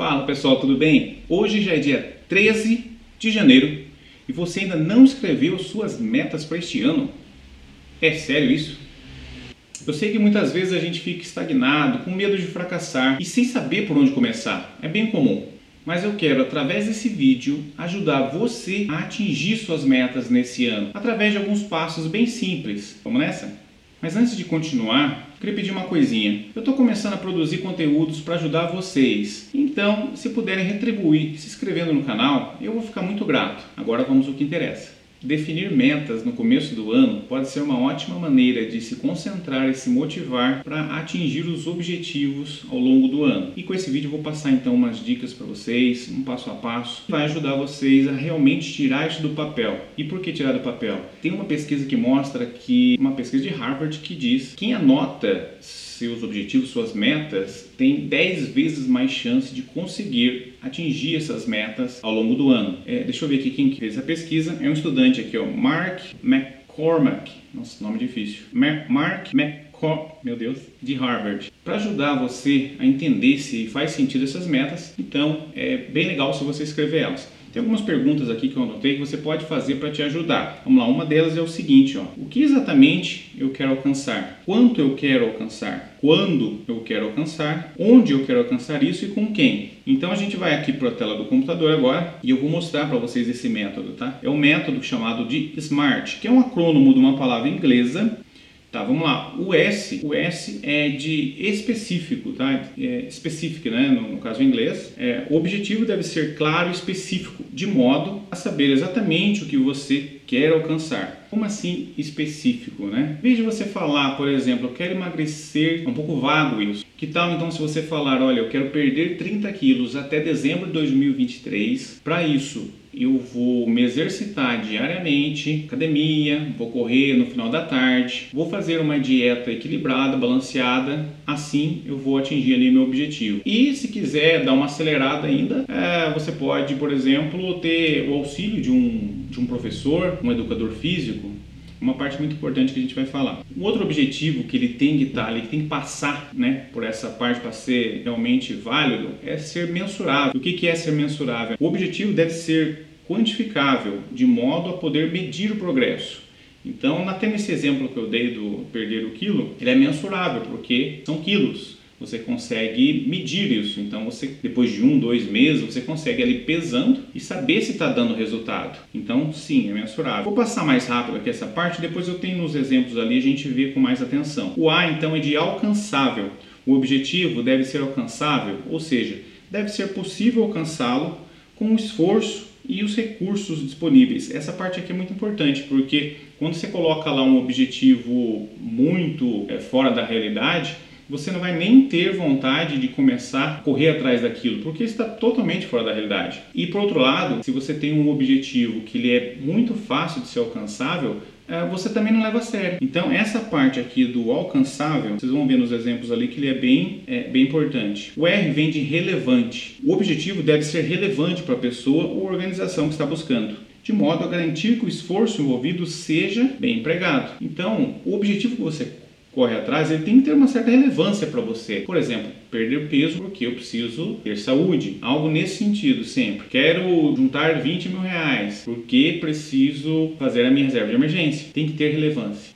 Fala pessoal, tudo bem? Hoje já é dia 13 de janeiro e você ainda não escreveu suas metas para este ano? É sério isso? Eu sei que muitas vezes a gente fica estagnado, com medo de fracassar e sem saber por onde começar. É bem comum. Mas eu quero, através desse vídeo, ajudar você a atingir suas metas nesse ano, através de alguns passos bem simples. Vamos nessa? Mas antes de continuar, queria pedir uma coisinha. Eu estou começando a produzir conteúdos para ajudar vocês. Então, se puderem retribuir se inscrevendo no canal, eu vou ficar muito grato. Agora vamos ao que interessa. Definir metas no começo do ano pode ser uma ótima maneira de se concentrar e se motivar para atingir os objetivos ao longo do ano. E com esse vídeo vou passar então umas dicas para vocês, um passo a passo, que vai ajudar vocês a realmente tirar isso do papel. E por que tirar do papel? Tem uma pesquisa que mostra que uma pesquisa de Harvard que diz quem anota seus objetivos, suas metas, tem 10 vezes mais chance de conseguir atingir essas metas ao longo do ano. É, deixa eu ver aqui quem fez a pesquisa. É um estudante aqui, ó, Mark McCormack. Nossa, nome difícil. Mark McCormack, meu Deus, de Harvard. Para ajudar você a entender se faz sentido essas metas, então é bem legal se você escrever elas. Tem algumas perguntas aqui que eu anotei que você pode fazer para te ajudar. Vamos lá, uma delas é o seguinte, ó. O que exatamente eu quero alcançar? Quanto eu quero alcançar? Quando eu quero alcançar? Onde eu quero alcançar isso e com quem? Então a gente vai aqui para a tela do computador agora e eu vou mostrar para vocês esse método, tá? É um método chamado de SMART, que é um acrônimo de uma palavra inglesa Tá, vamos lá. O S, o S é de específico, tá? É né? No, no, caso em inglês. É, o objetivo deve ser claro e específico, de modo a saber exatamente o que você quer alcançar. Como assim específico, né? Em vez de você falar, por exemplo, eu quero emagrecer, é um pouco vago isso. Que tal então se você falar, olha, eu quero perder 30 quilos até dezembro de 2023? Para isso, eu vou me exercitar diariamente, academia, vou correr no final da tarde, vou fazer uma dieta equilibrada, balanceada, assim eu vou atingir ali meu objetivo. E se quiser dar uma acelerada ainda, é, você pode, por exemplo, ter o auxílio de um, de um professor, um educador físico, uma parte muito importante que a gente vai falar. Um outro objetivo que ele tem que estar ali, que tem que passar né, por essa parte para ser realmente válido, é ser mensurável. O que é ser mensurável? O objetivo deve ser quantificável, de modo a poder medir o progresso. Então, até nesse exemplo que eu dei do perder o quilo, ele é mensurável, porque são quilos você consegue medir isso. Então, você depois de um, dois meses, você consegue ali pesando e saber se está dando resultado. Então, sim, é mensurável. Vou passar mais rápido aqui essa parte, depois eu tenho nos exemplos ali, a gente vê com mais atenção. O A, então, é de alcançável. O objetivo deve ser alcançável, ou seja, deve ser possível alcançá-lo com esforço e os recursos disponíveis. Essa parte aqui é muito importante porque quando você coloca lá um objetivo muito é, fora da realidade, você não vai nem ter vontade de começar a correr atrás daquilo, porque está totalmente fora da realidade. E por outro lado, se você tem um objetivo que ele é muito fácil de ser alcançável, é, você também não leva a sério. Então essa parte aqui do alcançável, vocês vão ver nos exemplos ali que ele é bem, é, bem importante. O R vem de relevante. O objetivo deve ser relevante para a pessoa ou organização que está buscando de modo a garantir que o esforço envolvido seja bem empregado. Então, o objetivo que você corre atrás, ele tem que ter uma certa relevância para você. Por exemplo, perder peso porque eu preciso ter saúde. Algo nesse sentido sempre. Quero juntar 20 mil reais porque preciso fazer a minha reserva de emergência. Tem que ter relevância.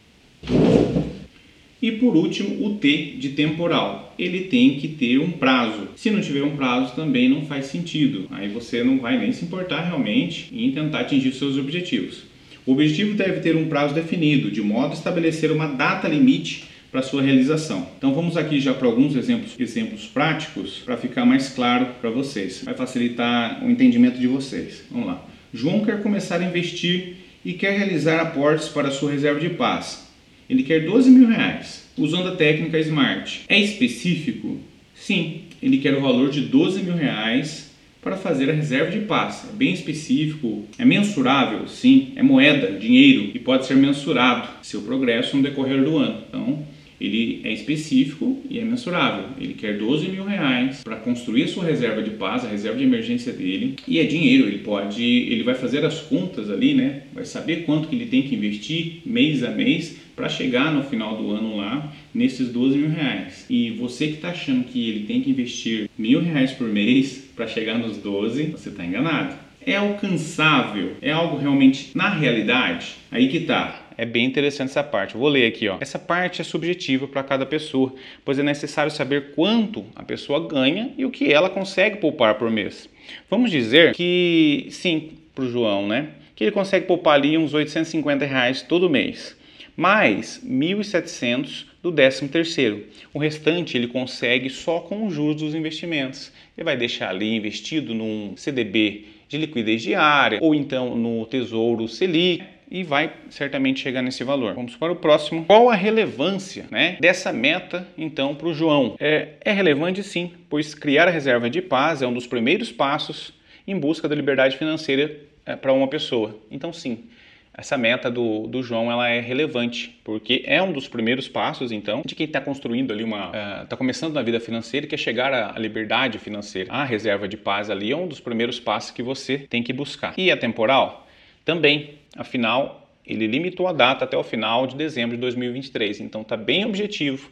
E por último, o T de temporal. Ele tem que ter um prazo. Se não tiver um prazo, também não faz sentido. Aí você não vai nem se importar realmente em tentar atingir seus objetivos. O objetivo deve ter um prazo definido, de modo a estabelecer uma data limite para sua realização. Então vamos aqui já para alguns exemplos, exemplos práticos para ficar mais claro para vocês. Vai facilitar o entendimento de vocês. Vamos lá. João quer começar a investir e quer realizar aportes para sua reserva de paz. Ele quer 12 mil reais, usando a técnica SMART. É específico? Sim, ele quer o valor de 12 mil reais para fazer a reserva de paz. É bem específico, é mensurável, sim, é moeda, dinheiro e pode ser mensurado seu progresso no decorrer do ano. Então, ele é específico e é mensurável. Ele quer 12 mil reais para construir a sua reserva de paz, a reserva de emergência dele, e é dinheiro. Ele pode, ele vai fazer as contas ali, né? Vai saber quanto que ele tem que investir mês a mês para chegar no final do ano lá nesses 12 mil reais. E você que está achando que ele tem que investir mil reais por mês para chegar nos 12, você está enganado. É alcançável? É algo realmente na realidade? Aí que tá. É bem interessante essa parte. vou ler aqui, ó. Essa parte é subjetiva para cada pessoa, pois é necessário saber quanto a pessoa ganha e o que ela consegue poupar por mês. Vamos dizer que sim, para o João, né? Que ele consegue poupar ali uns 850 reais todo mês, mais 1.700 do 13 terceiro. O restante ele consegue só com os juros dos investimentos. Ele vai deixar ali investido num CDB de liquidez diária ou então no Tesouro Selic e vai certamente chegar nesse valor. Vamos para o próximo. Qual a relevância né, dessa meta, então, para o João? É, é relevante sim, pois criar a reserva de paz é um dos primeiros passos em busca da liberdade financeira é, para uma pessoa. Então, sim, essa meta do, do João ela é relevante, porque é um dos primeiros passos, então, de quem está construindo ali uma. está uh, começando na vida financeira, que é chegar à liberdade financeira. A reserva de paz ali é um dos primeiros passos que você tem que buscar. E a temporal? Também. Afinal, ele limitou a data até o final de dezembro de 2023. Então, está bem objetivo,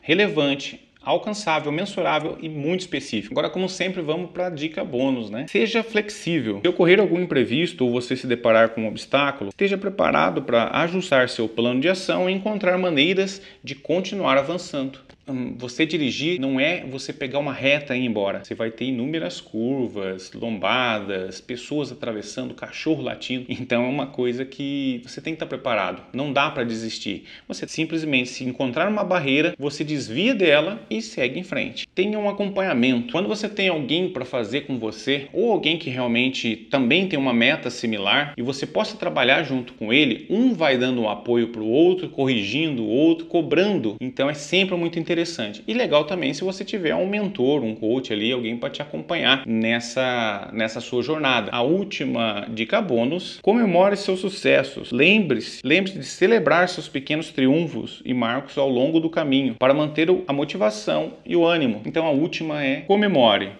relevante alcançável, mensurável e muito específico. Agora, como sempre, vamos para a dica bônus, né? Seja flexível. Se ocorrer algum imprevisto ou você se deparar com um obstáculo, esteja preparado para ajustar seu plano de ação e encontrar maneiras de continuar avançando. Hum, você dirigir não é você pegar uma reta e ir embora. Você vai ter inúmeras curvas, lombadas, pessoas atravessando, cachorro latindo. Então é uma coisa que você tem que estar preparado. Não dá para desistir. Você simplesmente se encontrar uma barreira, você desvia dela e segue em frente. Tenha um acompanhamento. Quando você tem alguém para fazer com você ou alguém que realmente também tem uma meta similar e você possa trabalhar junto com ele, um vai dando um apoio para o outro, corrigindo o outro, cobrando. Então é sempre muito interessante interessante. E legal também se você tiver um mentor, um coach ali, alguém para te acompanhar nessa, nessa sua jornada. A última dica bônus: comemore seus sucessos. Lembre-se, lembre-se de celebrar seus pequenos triunfos e marcos ao longo do caminho para manter a motivação e o ânimo. Então a última é comemore.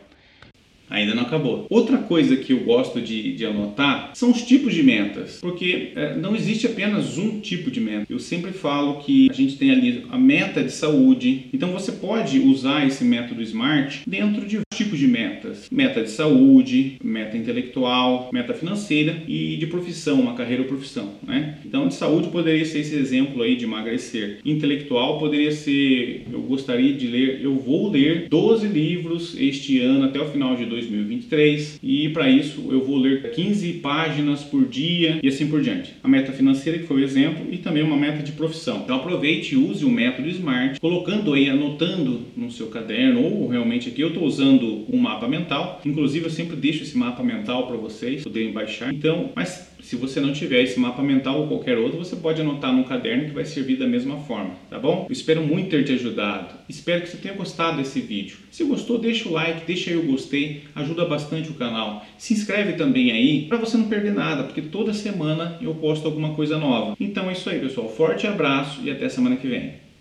Ainda não acabou. Outra coisa que eu gosto de, de anotar são os tipos de metas, porque é, não existe apenas um tipo de meta. Eu sempre falo que a gente tem ali a meta de saúde, então você pode usar esse método SMART dentro de tipos de metas: meta de saúde, meta intelectual, meta financeira e de profissão, uma carreira ou profissão. Né? Então, de saúde poderia ser esse exemplo aí de emagrecer. Intelectual poderia ser: eu gostaria de ler, eu vou ler 12 livros este ano até o final de 2023 e para isso eu vou ler 15 páginas por dia e assim por diante. A meta financeira que foi o exemplo e também uma meta de profissão. Então aproveite e use o método SMART, colocando aí, anotando no seu caderno ou realmente aqui eu estou usando um mapa mental. Inclusive eu sempre deixo esse mapa mental para vocês poderem baixar. Então, mas se você não tiver esse mapa mental ou qualquer outro, você pode anotar no caderno que vai servir da mesma forma, tá bom? Eu espero muito ter te ajudado. Espero que você tenha gostado desse vídeo. Se gostou, deixa o like, deixa aí o gostei, ajuda bastante o canal. Se inscreve também aí para você não perder nada, porque toda semana eu posto alguma coisa nova. Então é isso aí, pessoal. Forte abraço e até semana que vem.